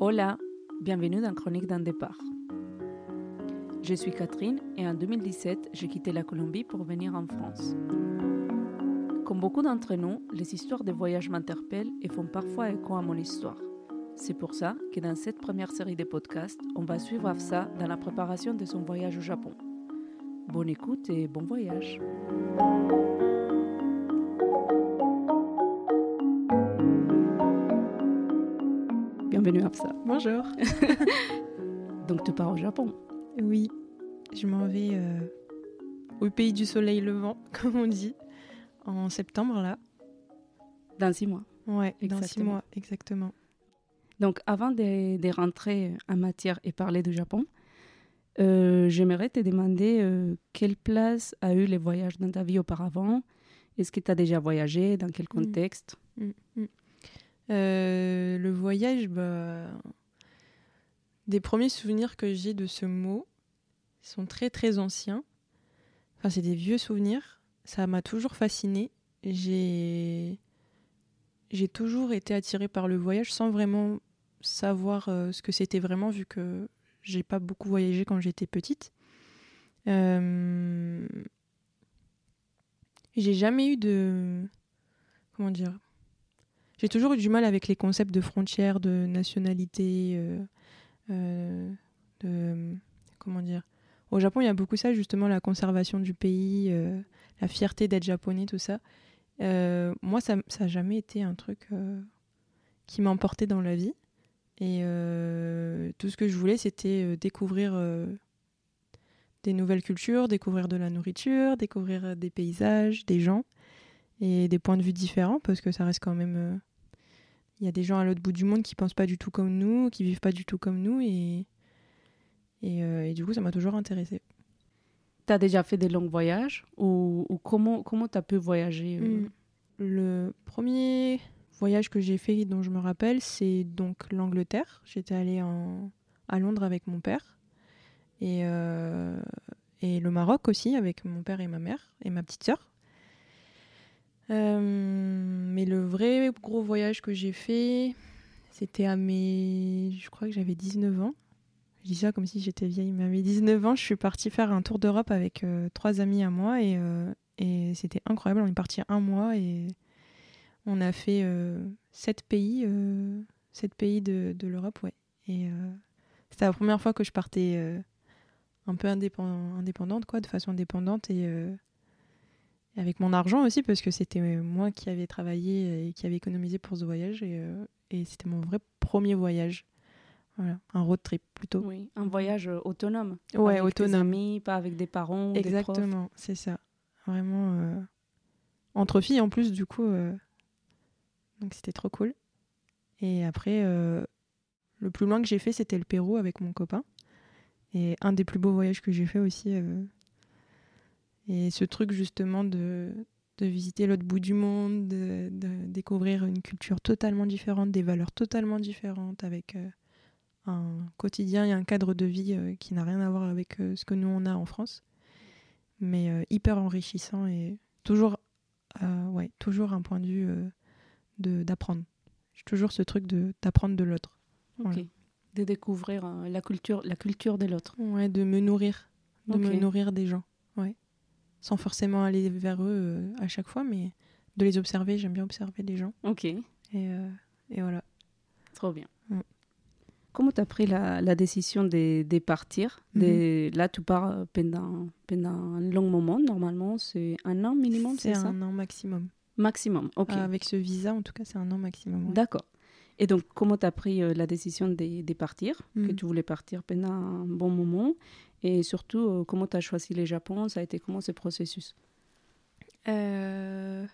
Hola, bienvenue dans Chronique d'un départ. Je suis Catherine et en 2017, j'ai quitté la Colombie pour venir en France. Comme beaucoup d'entre nous, les histoires de voyage m'interpellent et font parfois écho à mon histoire. C'est pour ça que dans cette première série de podcasts, on va suivre Afsa dans la préparation de son voyage au Japon. Bonne écoute et bon voyage. Bienvenue Afsa. Bonjour. Donc tu pars au Japon Oui, je m'en vais euh, au pays du soleil levant, comme on dit, en septembre là. Dans six mois. Ouais, dans six Exactement. mois, exactement. Donc, avant de, de rentrer en matière et parler du Japon, euh, j'aimerais te demander euh, quelle place a eu les voyages dans ta vie auparavant? Est-ce que tu as déjà voyagé? Dans quel contexte? Mm, mm. Euh, le voyage, bah, des premiers souvenirs que j'ai de ce mot sont très très anciens. Enfin, c'est des vieux souvenirs. Ça m'a toujours fasciné. J'ai j'ai toujours été attirée par le voyage sans vraiment savoir euh, ce que c'était vraiment vu que j'ai pas beaucoup voyagé quand j'étais petite. Euh, J'ai jamais eu de comment dire j'ai toujours eu du mal avec les concepts de frontières, de nationalité, euh, euh, de comment dire. Au Japon, il y a beaucoup ça, justement, la conservation du pays, euh, la fierté d'être japonais, tout ça. Moi, ça n'a jamais été un truc qui m'a emporté dans la vie. Et tout ce que je voulais, c'était découvrir des nouvelles cultures, découvrir de la nourriture, découvrir des paysages, des gens et des points de vue différents, parce que ça reste quand même. Il y a des gens à l'autre bout du monde qui pensent pas du tout comme nous, qui vivent pas du tout comme nous, et, et, euh, et du coup, ça m'a toujours intéressée. Tu as déjà fait des longs voyages Ou, ou comment tu as pu voyager euh, Mm. Le premier voyage que j'ai fait, dont je me rappelle, c'est donc l'Angleterre. J'étais allée en... à Londres avec mon père. Et, euh, et le Maroc aussi, avec mon père et ma mère, et ma petite sœur. Euh, mais le vrai gros voyage que j'ai fait, c'était à mes. Je crois que j'avais 19 ans. Je dis ça comme si j'étais vieille, mais à mes 19 ans, je suis partie faire un tour d'Europe avec euh, trois amis à moi et, euh, et c'était incroyable. On est parti un mois et on a fait sept pays, sept pays de, l'Europe, ouais. Et c'était la première fois que je partais un peu indépend- indépendante, quoi, de façon indépendante et avec mon argent aussi parce que c'était moi qui avais travaillé et qui avait économisé pour ce voyage et, euh, et c'était mon vrai premier voyage. Voilà, un road trip plutôt. Oui, un voyage euh, autonome. Ouais, avec autonome. amis, pas avec des parents. Exactement, c'est ça. Vraiment euh, entre filles en plus du coup. euh, Donc c'était trop cool. Et après, le plus loin que j'ai fait, c'était le Pérou avec mon copain. Et un des plus beaux voyages que j'ai fait aussi. Et ce truc justement de, de visiter l'autre bout du monde, de, de découvrir une culture totalement différente, des valeurs totalement différentes, avec euh, un quotidien et un cadre de vie euh, qui n'a rien à voir avec euh, ce que nous on a en France mais hyper enrichissant et toujours, ouais, toujours un point de vue de d'apprendre. J'ai toujours ce truc de d'apprendre de l'autre. Ok. Voilà. De découvrir la, culture, la culture de l'autre. Ouais, de me nourrir, de me nourrir des gens. Ouais, sans forcément aller vers eux euh, à chaque fois, mais de les observer. J'aime bien observer les gens Ok, et euh, et voilà. trop bien. Mm. Comment tu as pris la, la décision de, de partir? De, Là, tu pars euh, pendant, pendant un long moment. Normalement, c'est un an minimum, C'est un an maximum. Maximum, ok. Avec ce visa, en tout cas, c'est un an maximum. ouais. D'accord. Et donc, comment tu as pris euh, la décision de, de partir? Que Mhm. tu voulais partir pendant un bon moment Et surtout, euh, comment tu as choisi le Japon Ça a été comment ce processus? Euh,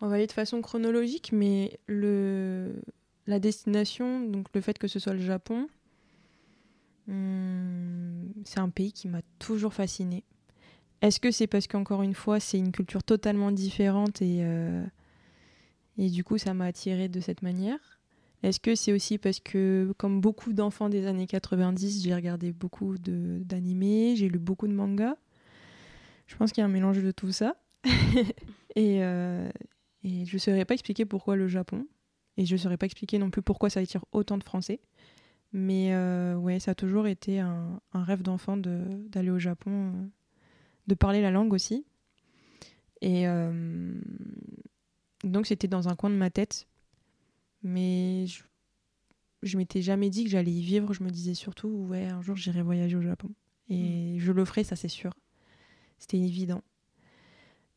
On va aller de façon chronologique, mais le... la destination, donc le fait que ce soit le Japon, hum, c'est un pays qui m'a toujours fasciné. Est-ce que c'est parce qu'encore une fois, c'est une culture totalement différente et, euh, et du coup, ça m'a attiré de cette manière? Est-ce que c'est aussi parce que, comme beaucoup d'enfants des années 90, j'ai regardé beaucoup d'animés, j'ai lu beaucoup de mangas Je pense qu'il y a un mélange de tout ça. et, euh, et je ne saurais pas expliquer pourquoi le Japon. et je ne saurais pas expliquer non plus pourquoi ça attire autant de Français. Mais ouais, ça a toujours été un, rêve d'enfant d'aller au Japon, de parler la langue aussi. Et donc c'était dans un coin de ma tête. Mais je, je m'étais jamais dit que j'allais y vivre. Je me disais surtout, ouais, un jour j'irai voyager au Japon. Et mm. je le ferai, ça c'est sûr. C'était évident.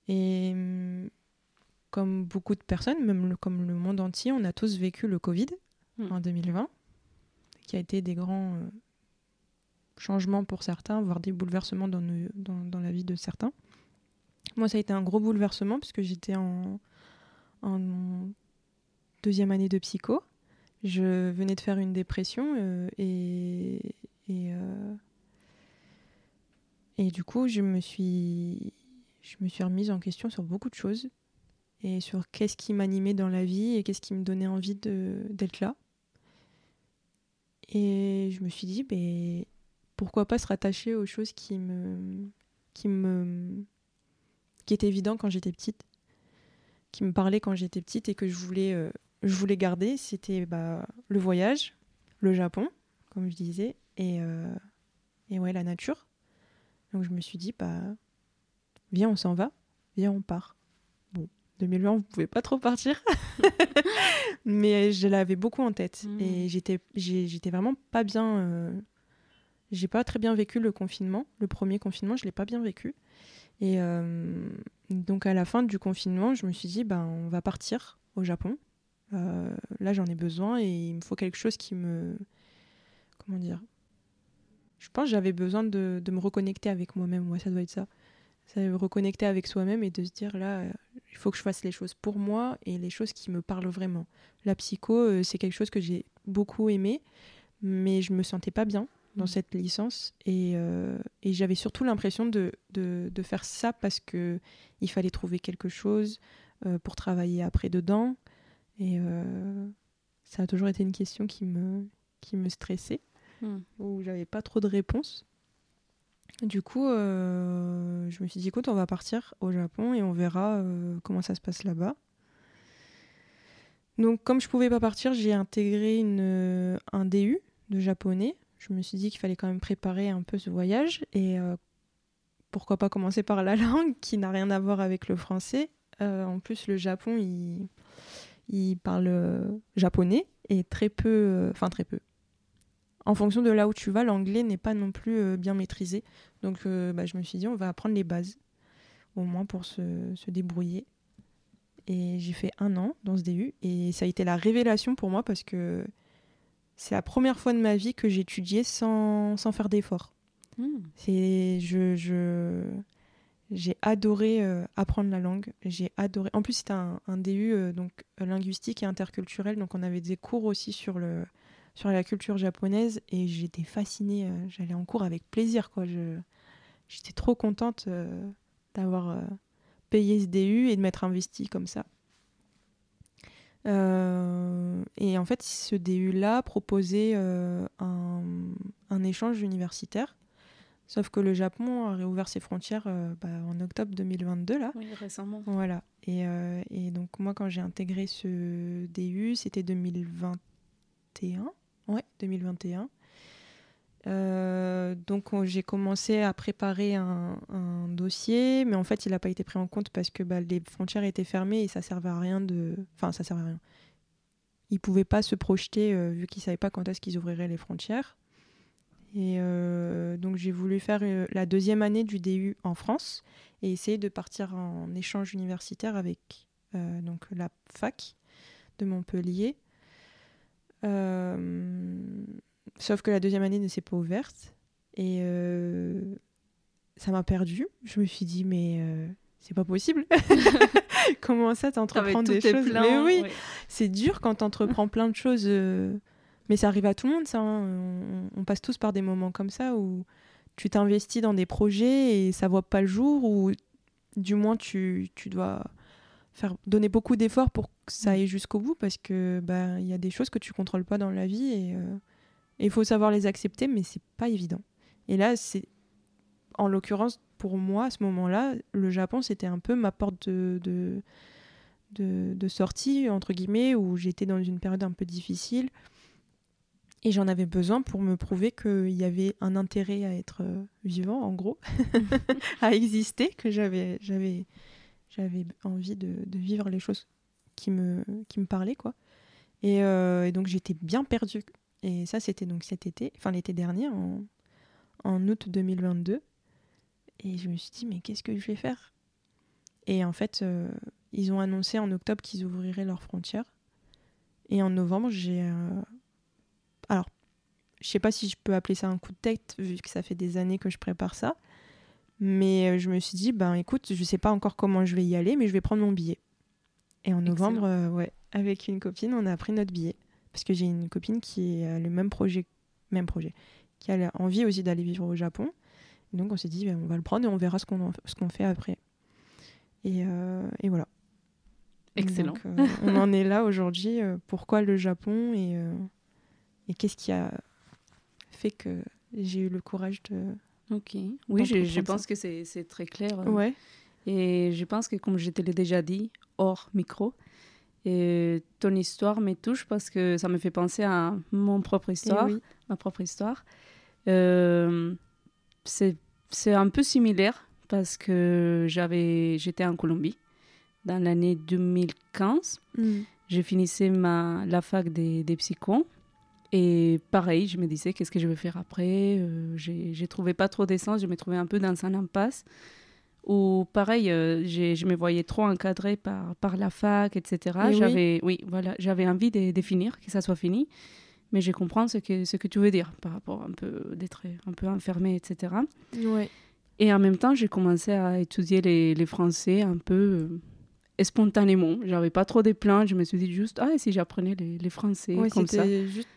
Et mm, comme beaucoup de personnes, même comme le monde entier, on a tous vécu le Covid mm. en 2020, qui a été des grands euh, changements pour certains, voire des bouleversements dans, dans, dans, la vie de certains. Moi, ça a été un gros bouleversement puisque j'étais en, en deuxième année de psycho. Je venais de faire une dépression euh, et, et, euh, et, du coup, je me, suis, je me suis remise en question sur beaucoup de choses et sur qu'est-ce qui m'animait dans la vie et qu'est-ce qui me donnait envie d'être là. Et je me suis dit, ben, pourquoi pas se rattacher aux choses qui me, qui me, qui étaient évidentes quand j'étais petite, qui me parlaient quand j'étais petite et que je voulais euh, je voulais garder, c'était bah, le voyage, le Japon, comme je disais, et, euh, et ouais, la nature. Donc je me suis dit, bah, viens, on s'en va, viens, on part. Bon, 2020, vous pouvez pas trop partir, mais je l'avais beaucoup en tête. Hmm. Et j'étais, j'étais vraiment pas bien. Euh, j'ai pas très bien vécu le confinement. Le premier confinement, je l'ai pas bien vécu. Et euh, donc à la fin du confinement, je me suis dit, bah, on va partir au Japon. Euh, là, j'en ai besoin et il me faut quelque chose qui me. Comment dire Je pense que j'avais besoin de, de, me reconnecter avec moi-même. Moi, ça doit être ça. Ça me reconnecter avec soi-même et de se dire là, euh, il faut que je fasse les choses pour moi et les choses qui me parlent vraiment. La psycho, euh, c'est quelque chose que j'ai beaucoup aimé, mais je me sentais pas bien dans mmh. cette licence et, et j'avais surtout l'impression de, de, de, faire ça parce que il fallait trouver quelque chose pour travailler après dedans et euh, ça a toujours été une question qui me, qui me stressait, hmm. où j'avais pas trop de réponses. Du coup, euh, je me suis dit, écoute, on va partir au Japon et on verra euh, comment ça se passe là-bas. Donc, comme je pouvais pas partir, j'ai intégré une, un DU de japonais. Je me suis dit qu'il fallait quand même préparer un peu ce voyage et pourquoi pas commencer par la langue qui n'a rien à voir avec le français. en plus, le Japon, il il parle euh, japonais et très peu, euh, enfin très peu. En fonction de là où tu vas, l'anglais n'est pas non plus euh, bien maîtrisé. Donc bah, je me suis dit, on va apprendre les bases, au moins pour se, se débrouiller. Et j'ai fait un an dans ce DU et ça a été la révélation pour moi parce que c'est la première fois de ma vie que j'étudiais sans, sans faire d'efforts. Hmm. C'est je, je j'ai adoré euh, apprendre la langue. J'ai adoré. En plus, c'était un, DU euh, donc linguistique et interculturel, donc on avait des cours aussi sur le sur la culture japonaise et j'étais fascinée. Euh, j'allais en cours avec plaisir, quoi. J'étais trop contente d'avoir payé ce DU et de m'être investie comme ça. et en fait, ce DU-là proposait un, un, échange universitaire Sauf que le Japon a réouvert ses frontières euh, bah, en octobre 2022, là. Oui, récemment. Voilà. Et, euh, et donc, moi, quand j'ai intégré ce DU, c'était 2021. Ouais, 2021. Euh, donc, j'ai commencé à préparer un, un, dossier, mais en fait, il n'a pas été pris en compte parce que bah, les frontières étaient fermées et ça servait à rien de. Enfin, ça servait à rien. Ils ne pouvaient pas se projeter vu qu'ils ne savaient pas quand est-ce qu'ils ouvriraient les frontières. Et euh, donc j'ai voulu faire euh, la deuxième année du DU en France et essayer de partir en échange universitaire avec euh, donc la fac de Montpellier. sauf que la deuxième année ne s'est pas ouverte et ça m'a perdu. Je me suis dit mais c'est pas possible. Comment ça t'entreprends des choses? Mais oui, c'est dur quand t'entreprends plein de choses mais ça arrive à tout le monde, ça. Hein. On, passe tous par des moments comme ça où tu t'investis dans des projets et ça voit pas le jour, ou du moins tu, tu dois faire donner beaucoup d'efforts pour que ça aille jusqu'au bout parce que bah il y a des choses que tu contrôles pas dans la vie et euh, il faut savoir les accepter mais c'est pas évident. Et là c'est en l'occurrence pour moi à ce moment-là, le Japon c'était un peu ma porte de, de de, de sortie, entre guillemets, où j'étais dans une période un peu difficile. Et j'en avais besoin pour me prouver qu'il y avait un intérêt à être euh, vivant, en gros, à exister, que j'avais, j'avais, j'avais envie de, de, vivre les choses qui me, qui me parlaient, quoi. Et, euh, et donc j'étais bien perdue. Et ça, c'était donc cet été, enfin l'été dernier, en, en août 2022. Et je me suis dit, mais qu'est-ce que je vais faire? Et en fait, euh, ils ont annoncé en octobre qu'ils ouvriraient leurs frontières. Et en novembre, j'ai. Euh... Alors, je sais pas si je peux appeler ça un coup de tête, vu que ça fait des années que je prépare ça. Mais euh, je me suis dit, ben écoute, je sais pas encore comment je vais y aller, mais je vais prendre mon billet. Et en novembre, euh, ouais, avec une copine, on a pris notre billet. Parce que j'ai une copine qui a le même projet, même projet, qui a envie aussi d'aller vivre au Japon. Donc on s'est dit, ben, on va le prendre et on verra ce qu'on ce qu'on fait après. Et, euh, et voilà. Excellent. Donc, euh, on en est là aujourd'hui. Euh, pourquoi le Japon et, euh, et qu'est-ce qui a fait que j'ai eu le courage de. Ok. Oui, je, je pense que c'est très clair. Ouais. Et je pense que, comme je te l'ai déjà dit, hors micro, et ton histoire me touche parce que ça me fait penser à mon propre histoire, oui. ma propre histoire. Euh, c'est un peu similaire parce que j'avais j'étais en Colombie dans l'année 2015. Mm. Je finissais ma, la fac des, des psychos. Et pareil, je me disais, qu'est-ce que je vais faire après euh, J'ai trouvé pas trop d'essence, je me trouvais un peu dans un impasse. Ou pareil, euh, je me voyais trop encadrée par, par la fac, etc. J'avais oui. oui, voilà, j'avais envie de, de, finir, que ça soit fini. Mais je comprends ce que, ce que tu veux dire par rapport un peu d'être un peu enfermée, etc. Ouais. Et en même temps, j'ai commencé à étudier les, les français un peu euh, spontanément. J'avais pas trop de plans. Je me suis dit juste, ah, et si j'apprenais les, les français ouais, comme ça. juste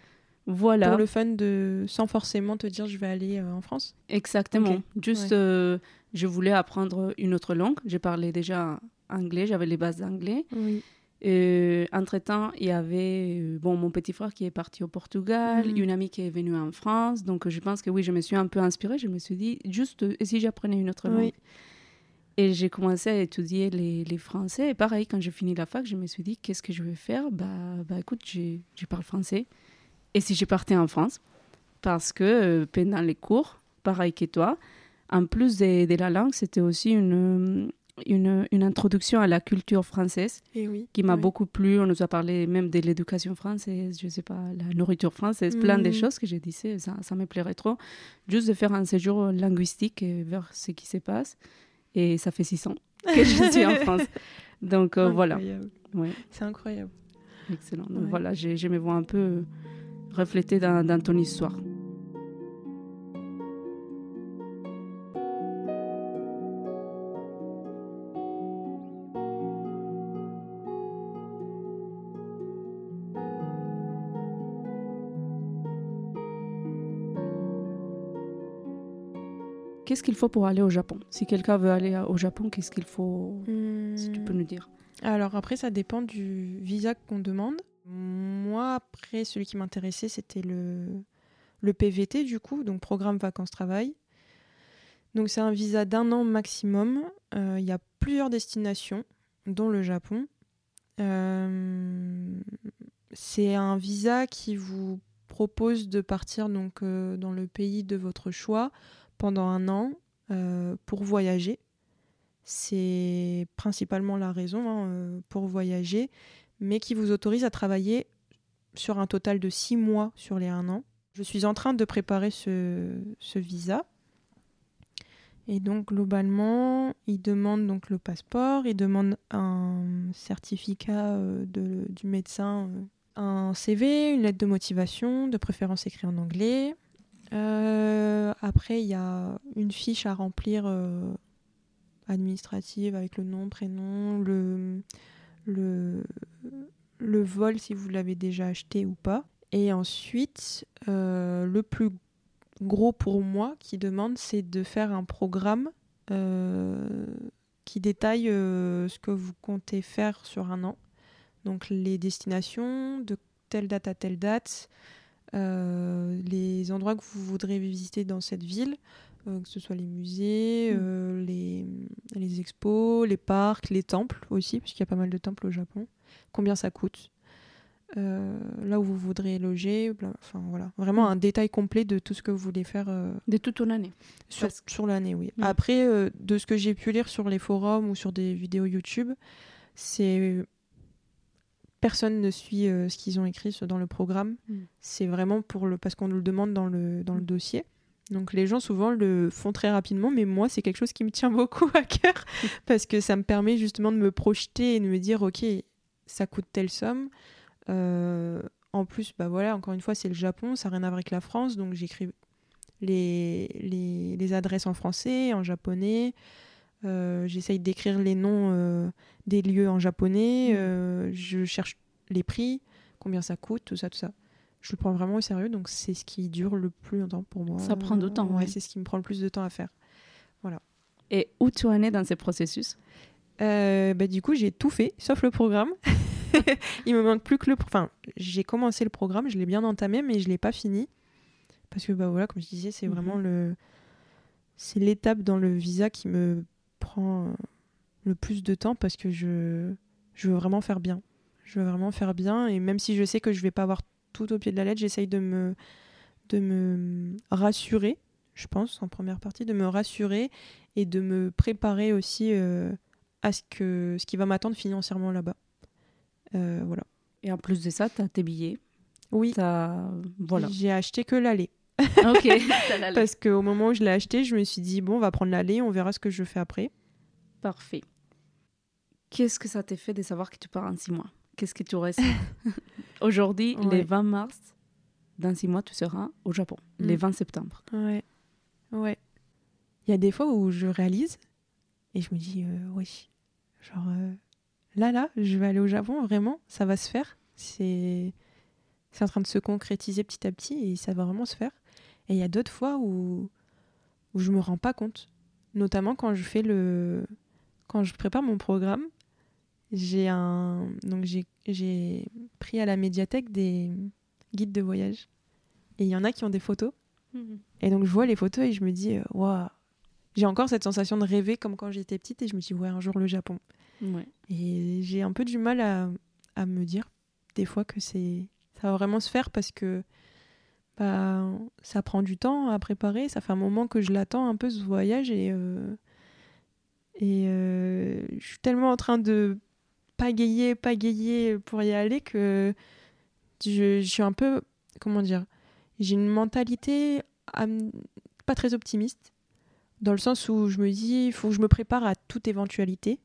voilà. pour le fun de sans forcément te dire je vais aller euh, en France? Exactement okay. juste ouais. euh, je voulais apprendre une autre langue je parlais déjà anglais j'avais les bases d'anglais oui. euh, entre temps il y avait bon mon petit frère qui est parti au Portugal Mhm. une amie qui est venue en France donc je pense que oui je me suis un peu inspirée je me suis dit juste et si j'apprenais une autre langue? Oui. et j'ai commencé à étudier les, les, français et pareil quand j'ai fini la fac je me suis dit qu'est-ce que je vais faire? Bah, bah écoute je parle français et si je partais en France Parce que euh, pendant les cours, pareil que toi, en plus de, de la langue, c'était aussi une, une, une, introduction à la culture française oui, qui m'a oui. beaucoup plu. On nous a parlé même de l'éducation française, je sais pas, la nourriture française, mmh. plein de choses que j'ai dit, ça, ça me plairait trop. Juste de faire un séjour linguistique vers ce qui se passe. Et ça fait six ans que je suis en France. Donc euh, voilà. Ouais. C'est incroyable. Excellent. Donc ouais. voilà, je, je me vois un peu reflété dans, dans, ton histoire. Qu'est-ce qu'il faut pour aller au Japon? Si quelqu'un veut aller au Japon, qu'est-ce qu'il faut mmh. Si tu peux nous dire? Alors après, ça dépend du visa qu'on demande. Moi, après, celui qui m'intéressait, c'était le, PVT, du coup, donc Programme Vacances-Travail. Donc, c'est un visa d'un an maximum. Il euh, y a plusieurs destinations, dont le Japon. Euh, c'est un visa qui vous propose de partir donc, euh, dans le pays de votre choix pendant un an pour voyager. C'est principalement la raison hein, pour voyager mais qui vous autorise à travailler sur un total de six mois sur les un an. Je suis en train de préparer ce, visa. Et donc, globalement, il demande donc le passeport, il demande un certificat euh, du médecin, euh, un CV, une lettre de motivation, de préférence écrit en anglais. Euh, après, il y a une fiche à remplir administrative avec le nom, prénom, le, le, le vol si vous l'avez déjà acheté ou pas. Et ensuite, euh, le plus gros pour moi qui demande, c'est de faire un programme euh, qui détaille euh, ce que vous comptez faire sur un an. Donc les destinations, de telle date à telle date, les endroits que vous voudrez visiter dans cette ville, que ce soit les musées, Mm. euh, les, les expos, les parcs, les temples aussi, parce qu'il y a pas mal de temples au Japon. Combien ça coûte euh, Là où vous voudrez loger, bla- enfin voilà. Vraiment Mm. un détail complet de tout ce que vous voulez faire euh, De toute ton année. sur, que- sur l'année, oui. Mm. Après, euh, de ce que j'ai pu lire sur les forums ou sur des vidéos YouTube, c'est. Personne ne suit euh, ce qu'ils ont écrit dans le programme. Mm. C'est vraiment pour le parce qu'on nous le demande dans le, dans le dossier. Donc les gens souvent le font très rapidement, mais moi c'est quelque chose qui me tient beaucoup à cœur parce que ça me permet justement de me projeter et de me dire ok ça coûte telle somme. Euh, en plus bah voilà encore une fois c'est le Japon, ça n'a rien à voir avec la France, donc j'écris les, les, les adresses en français, en japonais. Euh, J'essaye d'écrire les noms euh, des lieux en japonais. Euh, je cherche les prix, combien ça coûte, tout ça, tout ça. Je le prends vraiment au sérieux, donc c'est ce qui dure le plus longtemps pour moi. Ça prend du temps, Ouais, ouais. c'est ce qui me prend le plus de temps à faire. Et où tu en es dans ce processus? Euh, bah, du coup, j'ai tout fait, sauf le programme. Il me manque plus que le. Enfin, j'ai commencé le programme, je l'ai bien entamé, mais je l'ai pas fini parce que bah voilà, comme je disais, c'est Mhm. vraiment le. C'est l'étape dans le visa qui me prend le plus de temps parce que je je veux vraiment faire bien. Je veux vraiment faire bien et même si je sais que je vais pas avoir tout au pied de la lettre, j'essaye de me de me rassurer, je pense en première partie, de me rassurer et de me préparer aussi. euh, à ce, que, ce qui va m'attendre financièrement là-bas. Euh, voilà. Et en plus de ça, tu as tes billets. Oui. Voilà. j'ai acheté que l'aller. ok. t'as la- Parce qu'au moment où je l'ai acheté, je me suis dit, bon, on va prendre l'aller, on verra ce que je fais après. Parfait. Qu'est-ce que ça t'a fait de savoir que tu pars en six mois? Qu'est-ce que tu restes Aujourd'hui, Ouais. le 20 mars, dans six mois, tu seras au Japon. Mm. Le 20 septembre. Ouais. Ouais. Il y a des fois où je réalise et je me dis, euh, oui, genre, euh, là, là, je vais aller au Japon, vraiment, ça va se faire. C'est c'est en train de se concrétiser petit à petit et ça va vraiment se faire. Et il y a d'autres fois où, où je me rends pas compte. Notamment quand je fais le. Quand je prépare mon programme, j'ai un. Donc j'ai- pris à la médiathèque des guides de voyage. Et il y en a qui ont des photos. Et donc je vois les photos et je me dis, euh, waouh, j'ai encore cette sensation de rêver comme quand j'étais petite et je me dis, ouais, un jour le Japon. Ouais. Et j'ai un peu du mal à, à me dire des fois que c'est ça va vraiment se faire parce que bah, ça prend du temps à préparer. Ça fait un moment que je l'attends un peu ce voyage et, euh, et euh, je suis tellement en train de pagayer, pagayer pour y aller que je, je suis un peu, comment dire, j'ai une mentalité pas très optimiste dans le sens où je me dis il faut que je me prépare à toute éventualité.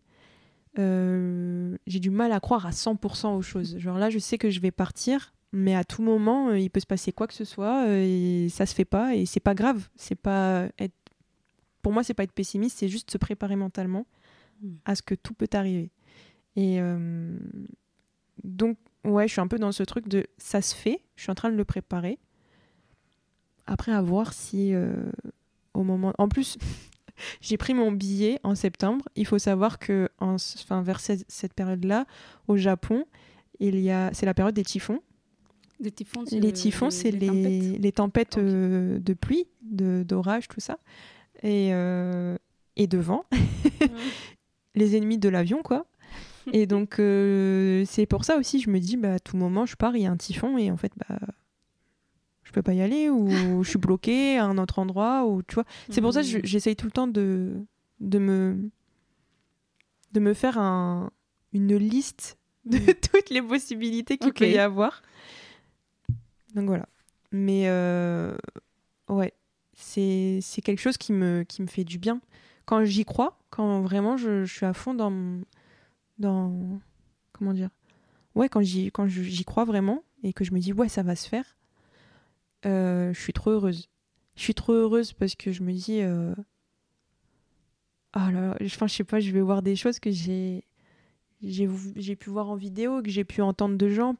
Euh, j'ai du mal à croire à 100% aux choses. Genre là, je sais que je vais partir, mais à tout moment, euh, il peut se passer quoi que ce soit euh, et ça se fait pas et c'est pas grave. C'est pas être... Pour moi, c'est pas être pessimiste, c'est juste se préparer mentalement Mm. à ce que tout peut arriver. Et euh, donc, ouais, je suis un peu dans ce truc de ça se fait, je suis en train de le préparer. Après, à voir si euh, au moment. En plus, j'ai pris mon billet en septembre. Il faut savoir que en, enfin, vers cette, cette période-là, au Japon, il y a, c'est la période des typhons. Les typhons, Les typhons, c'est les, tempêtes. les tempêtes Ok. euh, de pluie, de, d'orage, tout ça. Et, euh, et de vent. les ennemis de l'avion, quoi. Et donc, euh, c'est pour ça aussi, je me dis, bah, à tout moment, je pars, il y a un typhon, et en fait, bah, je peux pas y aller, ou je suis bloquée à un autre endroit, ou tu vois. C'est pour ça que Mhm. j'essaye tout le temps de, de, me, de me faire un, une liste de Mhm. toutes les possibilités qu'il peut y avoir. Donc voilà. Mais euh, ouais, c'est c'est quelque chose qui me, qui me fait du bien. Quand j'y crois, quand vraiment je, je suis à fond dans, dans comment dire Ouais, quand j'y quand j'y crois vraiment et que je me dis ouais, ça va se faire, euh, je suis trop heureuse. Je suis trop heureuse parce que je me dis euh, ah je sais pas, je vais voir des choses que j'ai j'ai j'ai pu voir en vidéo, que j'ai pu entendre de gens,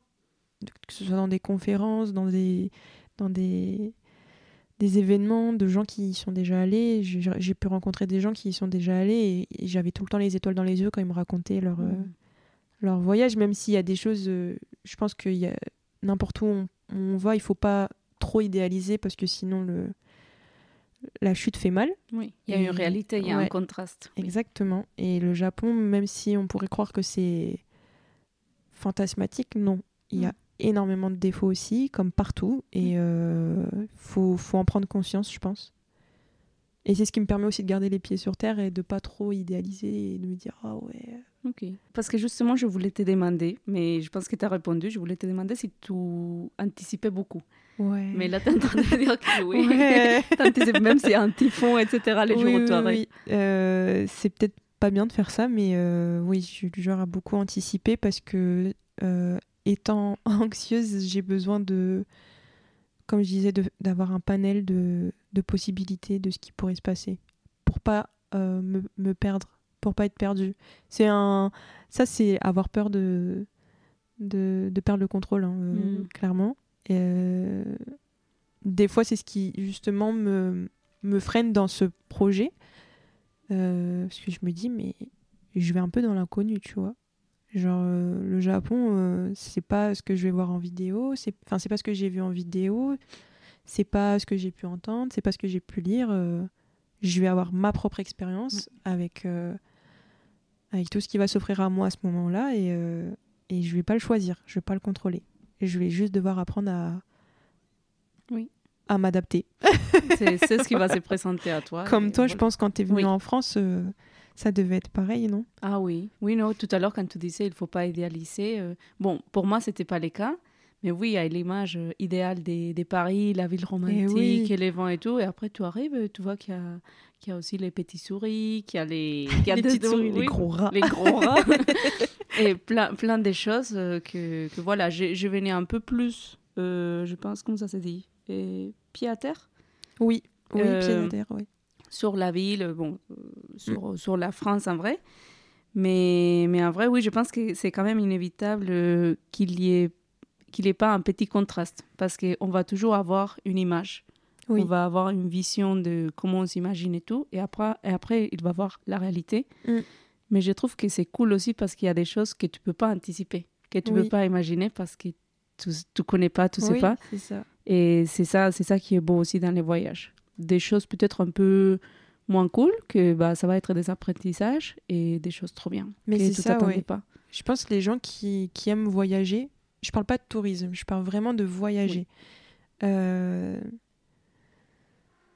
que ce soit dans des conférences, dans des dans des des événements de gens qui y sont déjà allés. J'ai pu rencontrer des gens qui y sont déjà allés et, et j'avais tout le temps les étoiles dans les yeux quand ils me racontaient leur, euh, Mhm. leur voyage, même s'il y a des choses, euh, je pense qu'il y a n'importe où on, on va, il faut pas trop idéaliser parce que sinon le la chute fait mal. Oui, il y a une réalité, il y a un contraste. Exactement. Et le Japon, même si on pourrait croire que c'est fantasmatique, non. Il y a énormément de défauts aussi, comme partout. Et il euh, faut, faut en prendre conscience, je pense. Et c'est ce qui me permet aussi de garder les pieds sur terre et de pas trop idéaliser et de me dire ah ouais. Ok. Parce que justement, je voulais te demander, mais je pense que tu as répondu, je voulais te demander si tu anticipais beaucoup. Ouais. Mais là, tu es en train de dire que oui. Ouais. même s'il y a un typhon, etc., les jours où tu Oui, euh, c'est peut-être pas bien de faire ça, mais euh, oui, je suis du genre à beaucoup anticiper parce que euh, étant anxieuse, j'ai besoin de, comme je disais, d'avoir un panel de, de, possibilités de ce qui pourrait se passer pour pas me, me, perdre, pour pas être perdu. C'est un, ça c'est avoir peur de, de, de perdre le contrôle, hein, mm. clairement. Euh, des fois, c'est ce qui justement me, me freine dans ce projet. Euh, parce que je me dis, mais je vais un peu dans l'inconnu, tu vois. Genre, euh, le Japon, c'est pas ce que je vais voir en vidéo, c'est enfin c'est pas ce que j'ai vu en vidéo, c'est pas ce que j'ai pu entendre, c'est pas ce que j'ai pu lire. je vais avoir ma propre expérience avec, avec tout ce qui va s'offrir à moi à ce moment-là et, et je vais pas le choisir, je vais pas le contrôler. Je vais juste devoir apprendre à, oui. à m'adapter. c'est ce qui va se présenter à toi. Comme toi, je pense, quand tu es venu en France, euh, ça devait être pareil, non? Ah oui, oui, non, tout à l'heure, quand tu disais il ne faut pas idéaliser, euh, bon, pour moi, ce n'était pas le cas. Mais oui, il y a l'image euh, idéale des, des, Paris, la ville romantique, et, les vents et tout. Et après, tu arrives, tu vois qu'il y a, qu'il y a aussi les petits souris, qu'il y a les, y a les petites souris, les gros rats. Les gros rats. et plein, plein de choses que, que voilà, je venais un peu plus, euh, je pense, comment ça se dit? Et, Pied à terre? Oui, oui, pied à euh, terre, oui. Sur la ville, bon, sur, mm. sur la France en vrai. Mais, mais en vrai, oui, je pense que c'est quand même inévitable qu'il y ait qu'il n'ait pas un petit contraste, parce qu'on va toujours avoir une image. On va avoir une vision de comment on s'imagine et tout, et après, et après, il va voir la réalité. Mm. Mais je trouve que c'est cool aussi parce qu'il y a des choses que tu peux pas anticiper, que tu ne peux pas imaginer parce que tu ne connais pas, tu ne sais pas. Ça. Et c'est ça, c'est ça qui est beau aussi dans les voyages. Des choses peut-être un peu moins cool, que bah, ça va être des apprentissages, et des choses trop bien. Mais c'est ça, oui. pas. Je pense que les gens qui, qui aiment voyager, je parle pas de tourisme, je parle vraiment de voyager. Euh,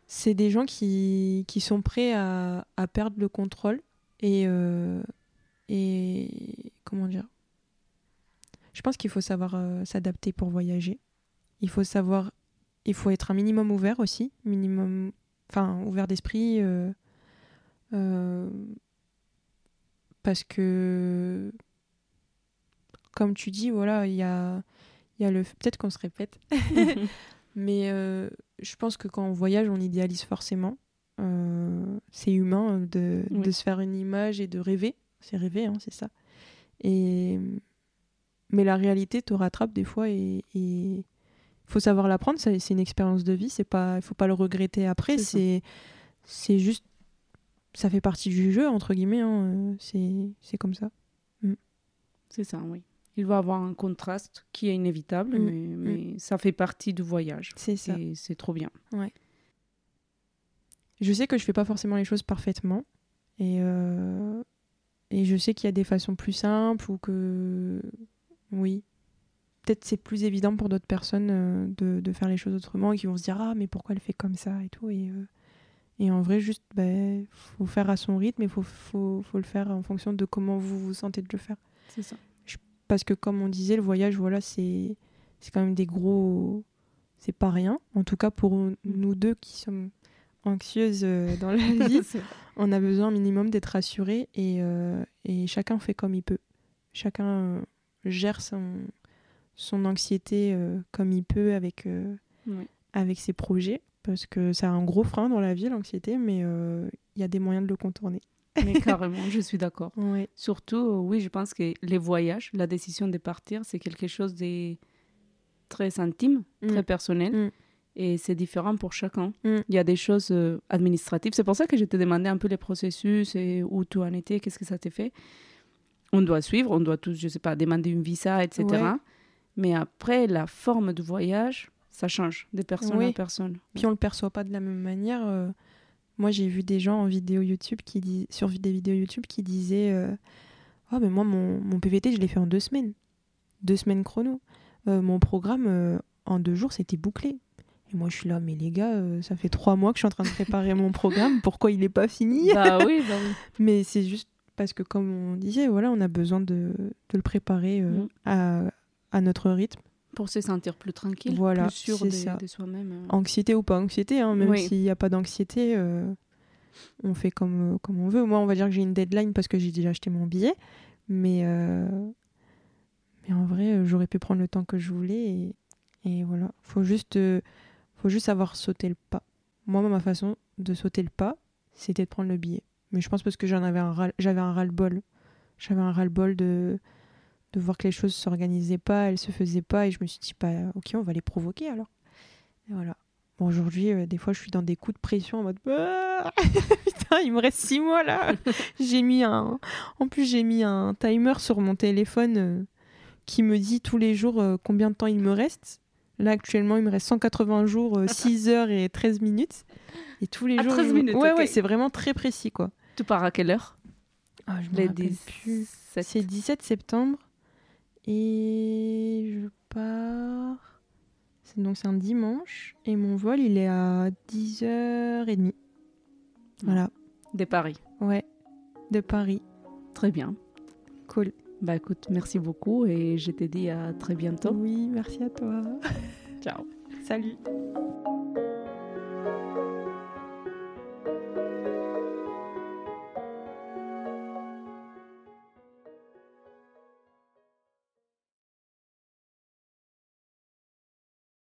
c'est des gens qui, qui, sont prêts à, à, perdre le contrôle et, euh, et comment dire? Je pense qu'il faut savoir euh, s'adapter pour voyager. Il faut savoir, il faut être un minimum ouvert aussi, minimum, enfin ouvert d'esprit, parce que comme tu dis, voilà, il y a, y a le. Peut-être qu'on se répète, mais euh, je pense que quand on voyage, on idéalise forcément. Euh, c'est humain de, de, se faire une image et de rêver. C'est rêver, hein, c'est ça. Et... Mais la réalité te rattrape des fois et faut savoir l'apprendre. C'est une expérience de vie. Il ne faut pas le regretter après. C'est juste. Ça fait partie du jeu, entre guillemets. Hein. C'est comme ça. Mm. C'est ça, oui il va avoir un contraste qui est inévitable, mm, mm. mais, ça fait partie du voyage. C'est ça. c'est trop bien. Ouais. Je sais que je fais pas forcément les choses parfaitement. Et, euh, et je sais qu'il y a des façons plus simples ou que. Oui. Peut-être c'est plus évident pour d'autres personnes euh, de, de, faire les choses autrement et qui vont se dire Ah, mais pourquoi elle fait comme ça et tout. Et, euh, et en vrai, juste, ben, faut faire à son rythme et faut, faut, faut, le faire en fonction de comment vous vous sentez de le faire. C'est ça parce que comme on disait, le voyage, voilà, c'est c'est quand même des gros, c'est pas rien. En tout cas pour nous deux qui sommes anxieuses euh, dans la vie, on a besoin minimum d'être rassurés et, euh, et, chacun fait comme il peut. Chacun gère son, son anxiété comme il peut avec, avec ses projets parce que c'est un gros frein dans la vie, l'anxiété, mais il y a des moyens de le contourner. Mais carrément, je suis d'accord. Surtout, euh, oui, je pense que les voyages, la décision de partir, c'est quelque chose de très intime, mm. très personnel. Mm. Et c'est différent pour chacun. Mm. Il y a des choses euh, administratives. C'est pour ça que je te demandais un peu les processus et où tu en étais, qu'est-ce que ça t'a fait. On doit suivre, on doit tous, je sais pas, demander une visa, etc. Mais après, la forme du voyage, ça change de personne Oui. à personne. Puis on le perçoit pas de la même manière. euh. Moi, j'ai vu des gens en vidéo YouTube qui dis... sur des vidéos YouTube qui disaient euh, Oh, mais moi, mon, mon PVT, je l'ai fait en deux semaines. Deux semaines chrono. Euh, mon programme, en deux jours, c'était bouclé. Et moi, je suis là, mais les gars, euh, ça fait trois mois que je suis en train de préparer mon programme. Pourquoi il n'est pas fini bah oui, bah oui. Mais c'est juste parce que, comme on disait, voilà, on a besoin de, de le préparer euh, Mm. à, à notre rythme. Pour se sentir plus tranquille, Voilà, plus sûr de, soi-même. euh. Anxiété ou pas anxiété, hein, même Oui. s'il n'y a pas d'anxiété, euh, on fait comme, euh, comme on veut. Moi, on va dire que j'ai une deadline parce que j'ai déjà acheté mon billet. Mais, euh, mais en vrai, j'aurais pu prendre le temps que je voulais. Et, et voilà, faut juste, euh, faut juste savoir sauter le pas. Moi, ma façon de sauter le pas, c'était de prendre le billet. Mais je pense parce que j'en avais un j'avais un ras-le-bol. J'avais un ras-le-bol de, de voir que les choses s'organisaient pas, elles se faisaient pas. Et je me suis dit, bah, ok, on va les provoquer alors. Et voilà. Bon, aujourd'hui, euh, des fois, je suis dans des coups de pression en mode Ah Putain, il me reste six mois là J'ai mis un. En plus, j'ai mis un timer sur mon téléphone euh, qui me dit tous les jours euh, combien de temps il me reste. Là, actuellement, il me reste 180 jours, euh, 6 heures et 13 minutes. Et tous les jours. 13 je- minutes, Ouais, ok. ouais, c'est vraiment très précis quoi. Tu pars à quelle heure? Ah, je me Les rappelle 17. plus. C'est 17 septembre. Et je pars. c'est- Donc c'est un dimanche. Et mon vol, il est à 10h30. Voilà. De Paris. Ouais. De Paris. Très bien. Cool. Bah écoute, merci beaucoup et je te dis à très bientôt. Oui, merci à toi. Ciao. Salut.